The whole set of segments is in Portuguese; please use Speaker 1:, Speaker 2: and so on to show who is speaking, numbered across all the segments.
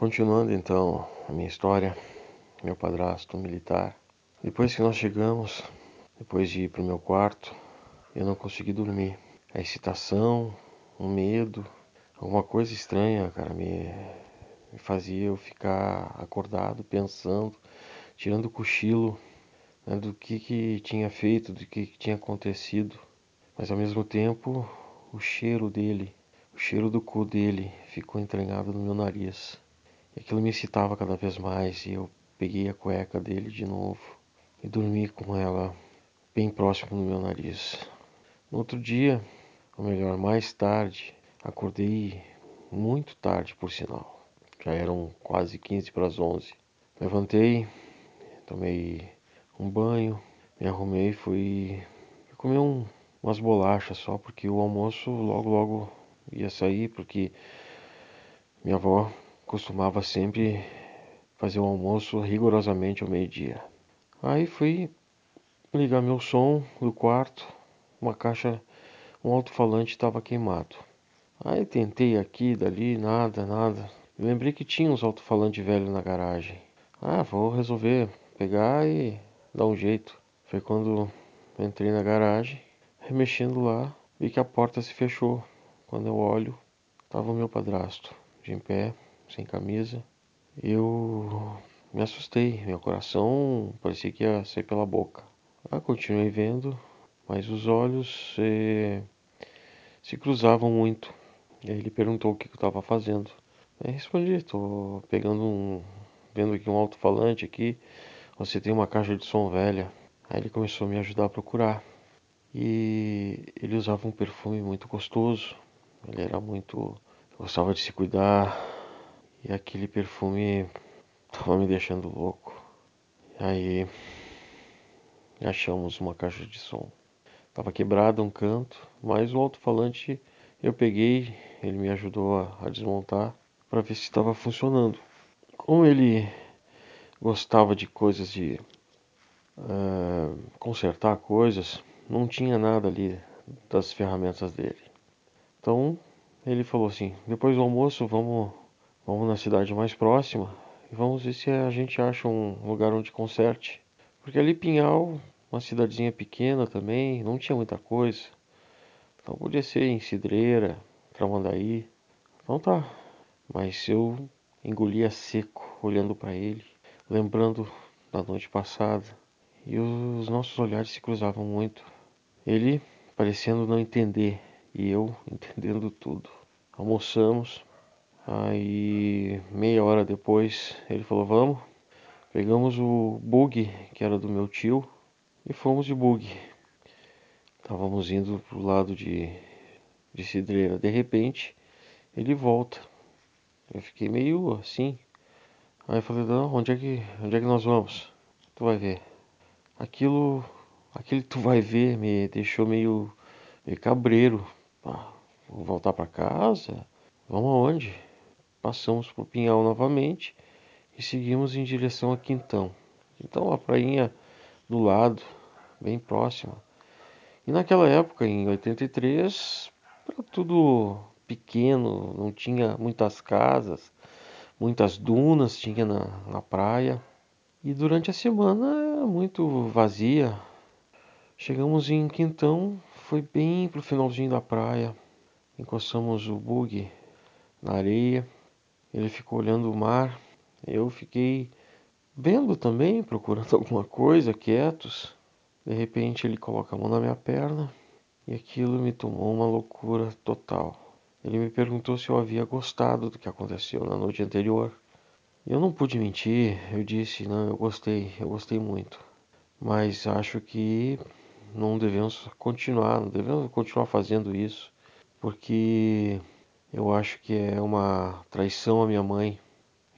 Speaker 1: Continuando então a minha história, meu padrasto militar. Depois que nós chegamos, depois de ir para o meu quarto, eu não consegui dormir. A excitação, o medo, alguma coisa estranha, cara, me, me fazia eu ficar acordado, pensando, tirando o cochilo né, do que, que tinha feito, do que, que tinha acontecido. Mas ao mesmo tempo, o cheiro dele, o cheiro do cu dele ficou entranhado no meu nariz. E aquilo me excitava cada vez mais e eu peguei a cueca dele de novo e dormi com ela bem próximo do meu nariz. No outro dia, ou melhor, mais tarde, acordei muito tarde, por sinal. Já eram quase 15 para as 11. Levantei, tomei um banho, me arrumei, fui comer um, umas bolachas só, porque o almoço logo logo ia sair, porque minha avó costumava sempre fazer o almoço rigorosamente ao meio-dia. Aí fui ligar meu som do quarto, uma caixa, um alto-falante estava queimado. Aí tentei aqui, dali, nada, nada. lembrei que tinha uns alto-falantes velhos na garagem. Ah, vou resolver pegar e dar um jeito. Foi quando entrei na garagem, remexendo lá, vi que a porta se fechou. Quando eu olho, estava o meu padrasto, de em pé, sem camisa. Eu me assustei, meu coração parecia que ia sair pela boca. Ah, continuei vendo, mas os olhos eh, se cruzavam muito. E aí ele perguntou o que eu estava fazendo. Aí respondi, estou pegando um, vendo aqui um alto-falante aqui. Você tem uma caixa de som velha. Aí ele começou a me ajudar a procurar. E ele usava um perfume muito gostoso. Ele era muito gostava de se cuidar, e aquele perfume tava me deixando louco. Aí achamos uma caixa de som. Tava quebrada um canto, mas o alto-falante eu peguei, ele me ajudou a, a desmontar para ver se estava funcionando. Como ele gostava de coisas de uh, consertar coisas, não tinha nada ali das ferramentas dele. Então ele falou assim: depois do almoço vamos Vamos na cidade mais próxima e vamos ver se a gente acha um lugar onde conserte. Porque ali Pinhal, uma cidadezinha pequena também, não tinha muita coisa. Então podia ser em Cidreira, Tramandaí. Então tá. Mas eu engolia seco olhando para ele, lembrando da noite passada. E os nossos olhares se cruzavam muito. Ele parecendo não entender e eu entendendo tudo. Almoçamos, Aí, meia hora depois, ele falou: Vamos. Pegamos o bug, que era do meu tio, e fomos de bug. Estávamos indo pro lado de, de Cidreira. De repente, ele volta. Eu fiquei meio assim. Aí eu falei: Não, onde é que, onde é que nós vamos? Tu vai ver. Aquilo, aquele tu vai ver me deixou meio, meio cabreiro. Ah, vou voltar para casa? Vamos aonde? Passamos por Pinhal novamente e seguimos em direção a Quintão. Então a prainha do lado, bem próxima. E naquela época, em 83, era tudo pequeno, não tinha muitas casas, muitas dunas tinha na, na praia. E durante a semana era muito vazia. Chegamos em Quintão, foi bem pro finalzinho da praia. Encostamos o bug na areia ele ficou olhando o mar. Eu fiquei vendo também, procurando alguma coisa, quietos. De repente ele coloca a mão na minha perna e aquilo me tomou uma loucura total. Ele me perguntou se eu havia gostado do que aconteceu na noite anterior. Eu não pude mentir, eu disse: não, eu gostei, eu gostei muito. Mas acho que não devemos continuar, não devemos continuar fazendo isso, porque eu acho que é uma traição à minha mãe.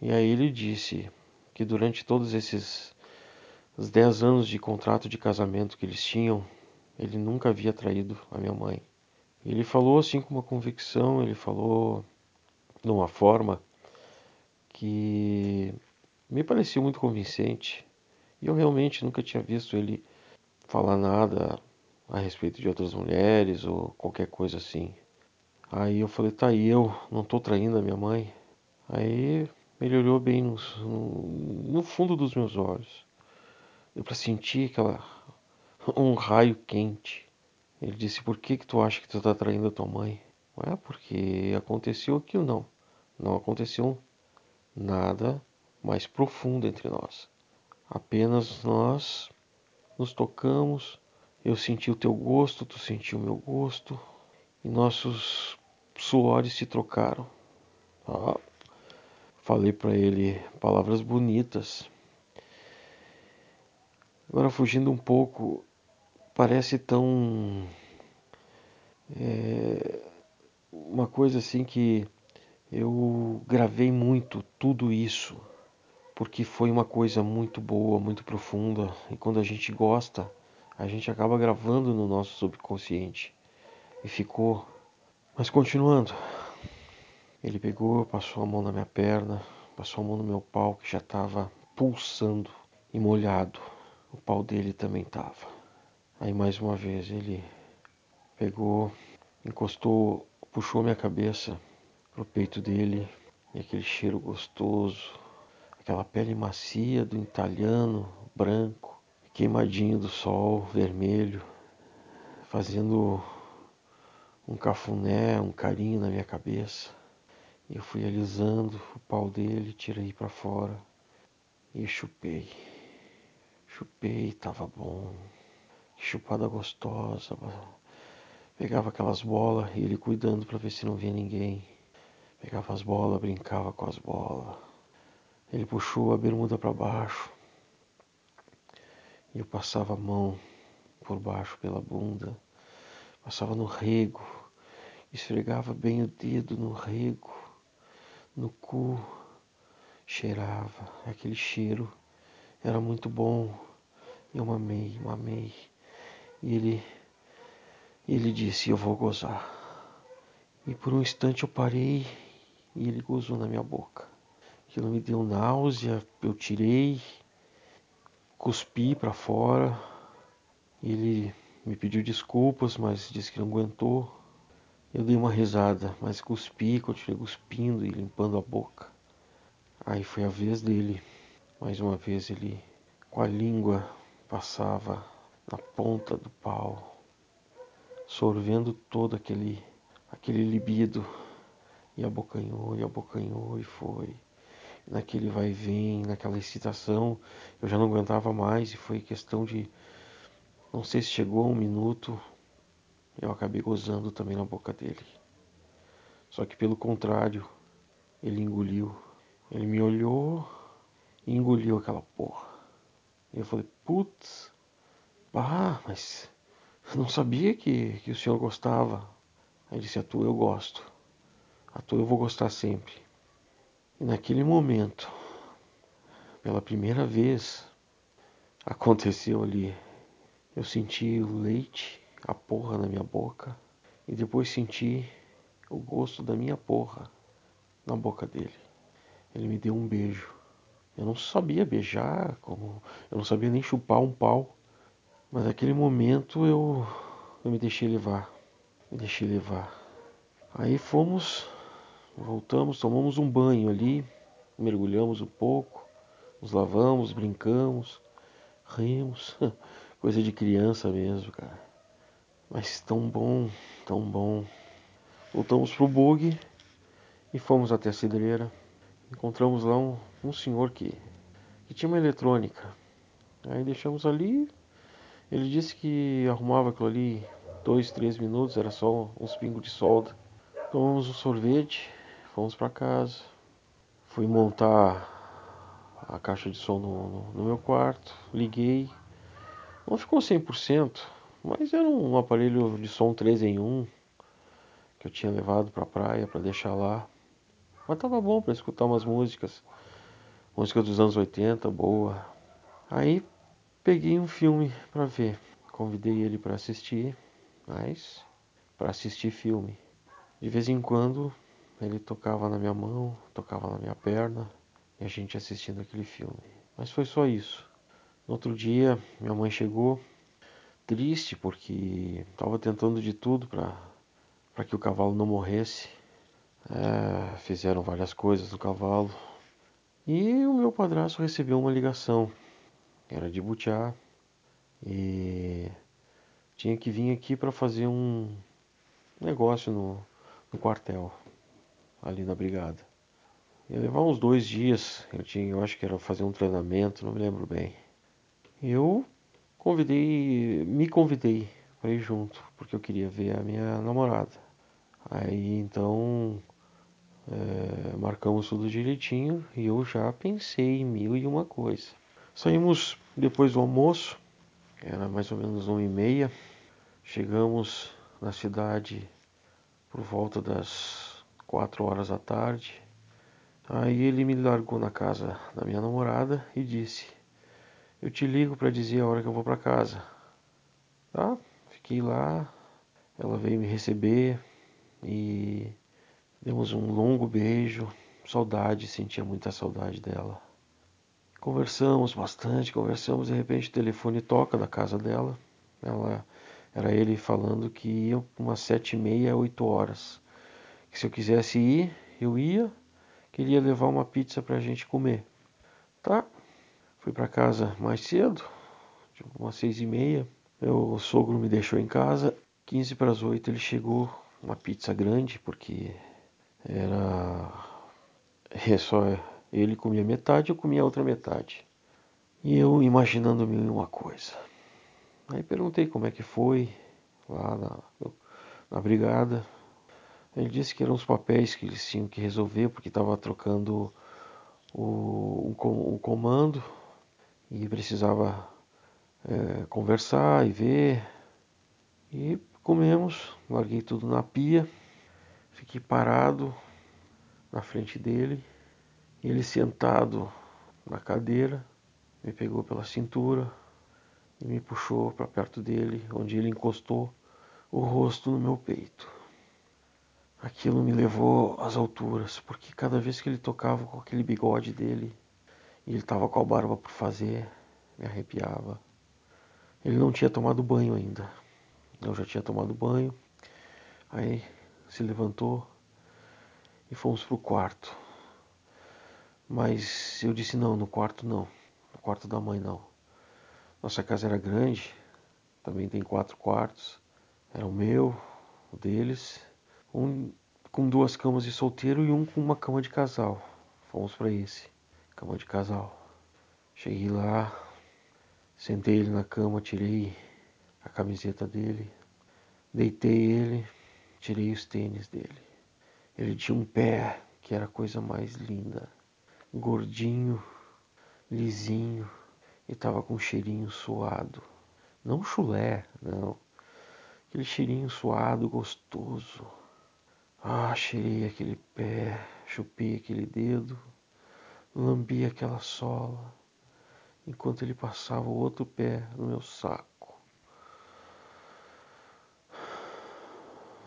Speaker 1: E aí ele disse que durante todos esses os 10 anos de contrato de casamento que eles tinham, ele nunca havia traído a minha mãe. Ele falou assim com uma convicção, ele falou de uma forma que me pareceu muito convincente. E eu realmente nunca tinha visto ele falar nada a respeito de outras mulheres ou qualquer coisa assim. Aí eu falei, tá, e eu não tô traindo a minha mãe? Aí Ele olhou bem no, no fundo dos meus olhos. Deu para sentir aquela um raio quente. Ele disse: "Por que que tu acha que tu está traindo a tua mãe?" É porque aconteceu aquilo não. Não aconteceu nada mais profundo entre nós. Apenas nós nos tocamos, eu senti o teu gosto, tu sentiu o meu gosto, e nossos suores se trocaram. Ah, falei para ele palavras bonitas. Agora fugindo um pouco, parece tão é, uma coisa assim que eu gravei muito tudo isso porque foi uma coisa muito boa, muito profunda e quando a gente gosta, a gente acaba gravando no nosso subconsciente e ficou. Mas continuando, ele pegou, passou a mão na minha perna, passou a mão no meu pau que já estava pulsando e molhado. O pau dele também estava. Aí mais uma vez ele pegou, encostou, puxou minha cabeça pro peito dele e aquele cheiro gostoso, aquela pele macia do italiano branco, queimadinho do sol, vermelho, fazendo um cafuné, um carinho na minha cabeça. Eu fui alisando o pau dele, tirei para fora e chupei. Chupei, tava bom. Chupada gostosa. Pegava aquelas bolas e ele cuidando para ver se não via ninguém. Pegava as bolas, brincava com as bolas. Ele puxou a bermuda para baixo. E eu passava a mão por baixo pela bunda. Passava no rego. Esfregava bem o dedo no rego. No cu. Cheirava. Aquele cheiro era muito bom. Eu mamei, mamei. E ele, ele disse: Eu vou gozar. E por um instante eu parei e ele gozou na minha boca. Aquilo me deu náusea, eu tirei, cuspi para fora. Ele me pediu desculpas, mas disse que não aguentou. Eu dei uma risada, mas cuspi, continuei cuspindo e limpando a boca. Aí foi a vez dele. Mais uma vez ele, com a língua, passava na ponta do pau, sorvendo todo aquele, aquele libido e abocanhou, e abocanhou e foi. Naquele vai e vem, naquela excitação, eu já não aguentava mais e foi questão de. Não sei se chegou a um minuto, eu acabei gozando também na boca dele. Só que pelo contrário, ele engoliu. Ele me olhou e engoliu aquela porra. E eu falei, putz, ah, mas não sabia que, que o senhor gostava. Aí ele disse, a tua eu gosto. A tua eu vou gostar sempre. E naquele momento, pela primeira vez, aconteceu ali. Eu senti o leite, a porra na minha boca. E depois senti o gosto da minha porra na boca dele. Ele me deu um beijo. Eu não sabia beijar, como eu não sabia nem chupar um pau. Mas naquele momento eu, eu me deixei levar. Me deixei levar. Aí fomos Voltamos, tomamos um banho ali, mergulhamos um pouco, nos lavamos, brincamos, rimos, coisa de criança mesmo, cara. Mas tão bom, tão bom. Voltamos pro bug e fomos até a cidreira. Encontramos lá um, um senhor que, que tinha uma eletrônica. Aí deixamos ali. Ele disse que arrumava aquilo ali dois, três minutos, era só uns pingos de solda. Tomamos um sorvete, Fomos para casa. Fui montar a caixa de som no, no, no meu quarto. Liguei. Não ficou 100%, mas era um aparelho de som 3 em 1 que eu tinha levado para a praia para deixar lá. Mas tava bom para escutar umas músicas. Música dos anos 80, boa. Aí peguei um filme para ver. Convidei ele para assistir, mas para assistir filme. De vez em quando ele tocava na minha mão, tocava na minha perna e a gente assistindo aquele filme. Mas foi só isso. No outro dia, minha mãe chegou triste porque estava tentando de tudo para que o cavalo não morresse. É, fizeram várias coisas no cavalo, E o meu padrasto recebeu uma ligação. Era de Butiá e tinha que vir aqui para fazer um negócio no, no quartel, ali na brigada. Ia levar uns dois dias. Eu tinha, eu acho que era fazer um treinamento, não me lembro bem. Eu convidei, me convidei para ir junto, porque eu queria ver a minha namorada. Aí então é, marcamos tudo direitinho e eu já pensei em mil e uma coisa. Saímos depois do almoço, era mais ou menos uma e meia. Chegamos na cidade por volta das quatro horas da tarde. Aí ele me largou na casa da minha namorada e disse: Eu te ligo para dizer a hora que eu vou para casa. Tá? Fiquei lá. Ela veio me receber e demos um longo beijo. Saudade, sentia muita saudade dela. Conversamos bastante, conversamos. De repente o telefone toca da casa dela. Ela era ele falando que ia umas sete e meia, oito horas. Que se eu quisesse ir, eu ia queria levar uma pizza pra gente comer. Tá? Fui para casa mais cedo, tipo umas seis e meia. Meu sogro me deixou em casa. 15 para as 8 ele chegou, uma pizza grande, porque era é só ele comia metade, eu comia a outra metade. E eu imaginando-me uma coisa. Aí perguntei como é que foi lá na, na brigada. Ele disse que eram os papéis que eles tinham que resolver, porque estava trocando o, o, comando e precisava é, conversar e ver. E comemos, larguei tudo na pia, fiquei parado na frente dele, ele sentado na cadeira, me pegou pela cintura e me puxou para perto dele, onde ele encostou o rosto no meu peito. Aquilo me levou às alturas, porque cada vez que ele tocava com aquele bigode dele, e ele estava com a barba por fazer, me arrepiava. Ele não tinha tomado banho ainda. Eu já tinha tomado banho. Aí se levantou e fomos pro quarto. Mas eu disse não, no quarto não. No quarto da mãe não. Nossa casa era grande, também tem quatro quartos. Era o meu, o deles um com duas camas de solteiro e um com uma cama de casal. Fomos para esse, cama de casal. Cheguei lá, sentei ele na cama, tirei a camiseta dele, deitei ele, tirei os tênis dele. Ele tinha um pé que era a coisa mais linda, gordinho, lisinho e tava com um cheirinho suado. Não chulé, não. Aquele cheirinho suado, gostoso. Ah, cheirei aquele pé, chupei aquele dedo, lambi aquela sola, enquanto ele passava o outro pé no meu saco.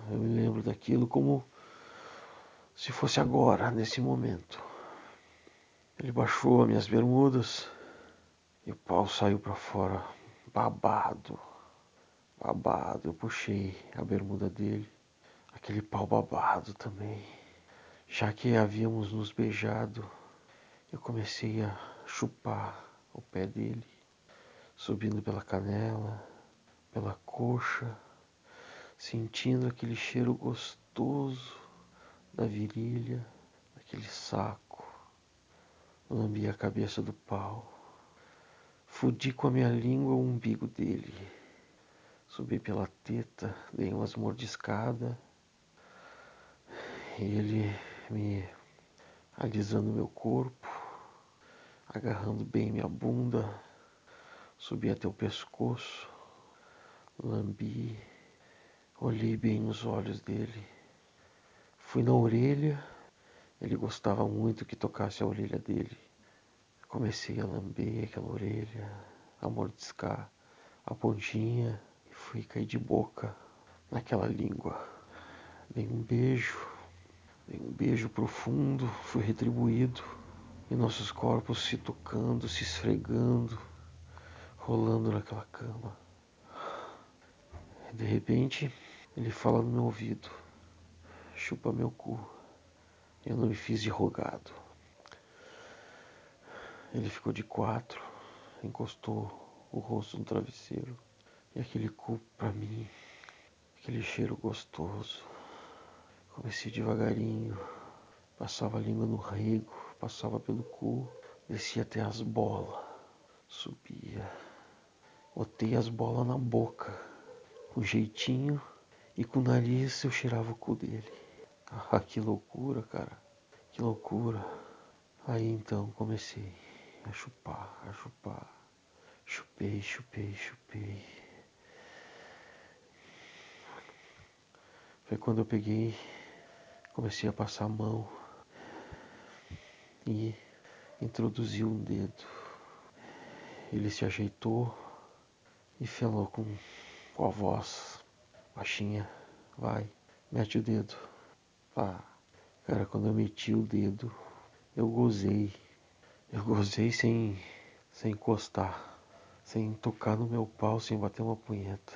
Speaker 1: Eu me lembro daquilo como se fosse agora, nesse momento. Ele baixou as minhas bermudas e o pau saiu para fora, babado, babado. Eu puxei a bermuda dele aquele pau babado também. Já que havíamos nos beijado, eu comecei a chupar o pé dele, subindo pela canela, pela coxa, sentindo aquele cheiro gostoso da virilha, daquele saco. Lambi a cabeça do pau. Fudi com a minha língua o umbigo dele. Subi pela teta, dei umas mordiscadas ele me alisando meu corpo, agarrando bem minha bunda, subi até o pescoço, lambi, olhei bem nos olhos dele, fui na orelha, ele gostava muito que tocasse a orelha dele. Comecei a lamber aquela orelha, a mordiscar a pontinha e fui cair de boca naquela língua. Dei um beijo Dei um beijo profundo, fui retribuído, e nossos corpos se tocando, se esfregando, rolando naquela cama. De repente, ele fala no meu ouvido: chupa meu cu. Eu não me fiz de rogado. Ele ficou de quatro, encostou o rosto no travesseiro. E aquele cu pra mim, aquele cheiro gostoso. Comecei devagarinho, passava a língua no rego, passava pelo cu, descia até as bolas, subia. Botei as bolas na boca, com jeitinho, e com o nariz eu cheirava o cu dele. Ah, que loucura, cara. Que loucura. Aí então comecei a chupar, a chupar. Chupei, chupei, chupei. Foi quando eu peguei, comecei a passar a mão e introduzi um dedo. Ele se ajeitou e falou com, com a voz baixinha: Vai, mete o dedo. Ah, cara, quando eu meti o dedo, eu gozei. Eu gozei sem, sem encostar, sem tocar no meu pau, sem bater uma punheta.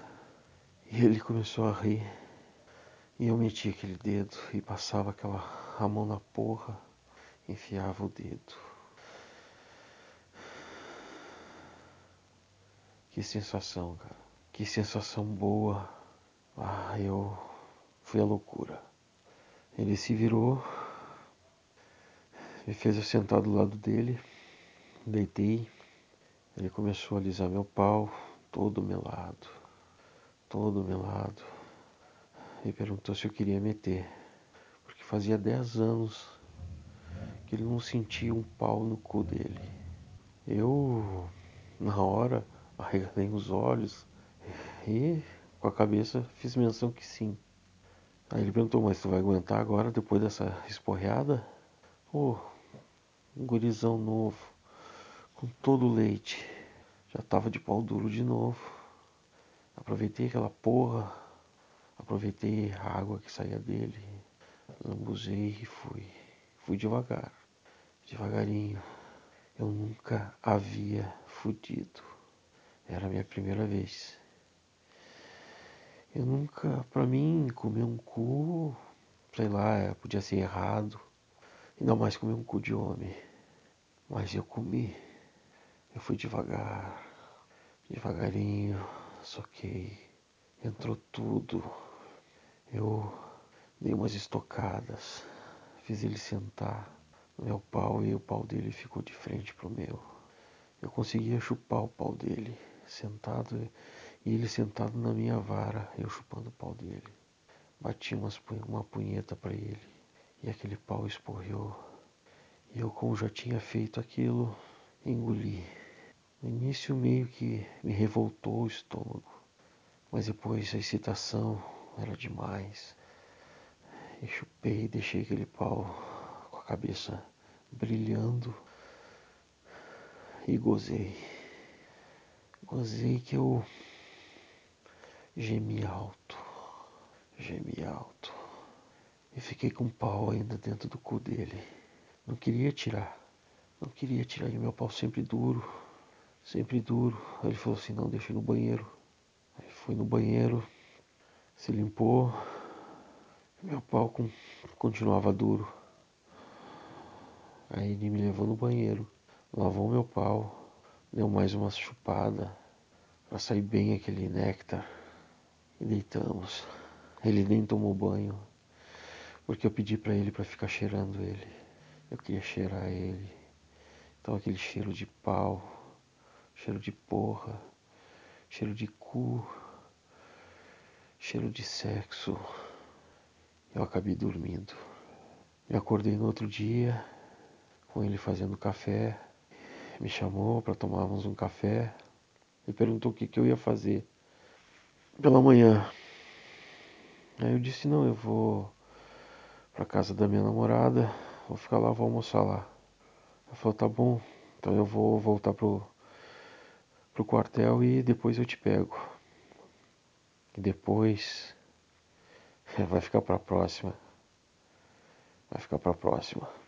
Speaker 1: E ele começou a rir. E eu meti aquele dedo e passava aquela a mão na porra, enfiava o dedo. Que sensação, cara. Que sensação boa. Ah, eu fui a loucura. Ele se virou, me fez eu sentar do lado dele, deitei. Ele começou a alisar meu pau, todo melado, todo melado. E perguntou se eu queria meter, porque fazia 10 anos que ele não sentia um pau no cu dele. Eu, na hora, arregalei os olhos e com a cabeça fiz menção que sim. Aí ele perguntou, mas tu vai aguentar agora depois dessa esporreada? Pô, um gurizão novo, com todo o leite. Já tava de pau duro de novo. Aproveitei aquela porra, aproveitei a água que saía dele, lambuzei e fui. Fui devagar, devagarinho. Eu nunca havia fudido. Era a minha primeira vez. Eu nunca, pra mim, comer um cu, sei lá, podia ser errado. Ainda mais comer um cu de homem. Mas eu comi. Eu fui devagar, devagarinho, soquei. Entrou tudo. Eu dei umas estocadas, fiz ele sentar meu pau e o pau dele ficou de frente pro meu. Eu conseguia chupar o pau dele, sentado e ele sentado na minha vara, eu chupando o pau dele. Bati umas, uma punheta para ele e aquele pau esporreu. E eu, como já tinha feito aquilo, engoli. No início, meio que me revoltou o estômago, mas depois a excitação era demais. E chupei, deixei aquele pau cabeça brilhando e gozei. Gozei que eu Gemi alto, gemi alto. E fiquei com o pau ainda dentro do cu dele. Não queria tirar. Não queria tirar. E meu pau sempre duro. Sempre duro. Ele falou assim, não, deixa no banheiro. Aí fui no banheiro. Se limpou. Meu pau continuava duro. Aí ele me levou no banheiro. Lavou meu pau. Deu mais uma chupada. Pra sair bem aquele néctar e deitamos. Ele nem tomou banho, porque eu pedi para ele para ficar cheirando ele. Eu queria cheirar ele. Então aquele cheiro de pau, cheiro de porra, cheiro de cu, cheiro de sexo. Eu acabei dormindo. Eu acordei no outro dia com ele fazendo café. Me chamou para tomarmos um café e perguntou o que, que eu ia fazer pela manhã. Aí eu disse, não, eu vou pra casa da minha namorada, vou ficar lá, vou almoçar lá. Ela falou, tá bom, então eu vou voltar pro, pro quartel e depois eu te pego. E depois vai ficar pra próxima. Vai ficar pra próxima.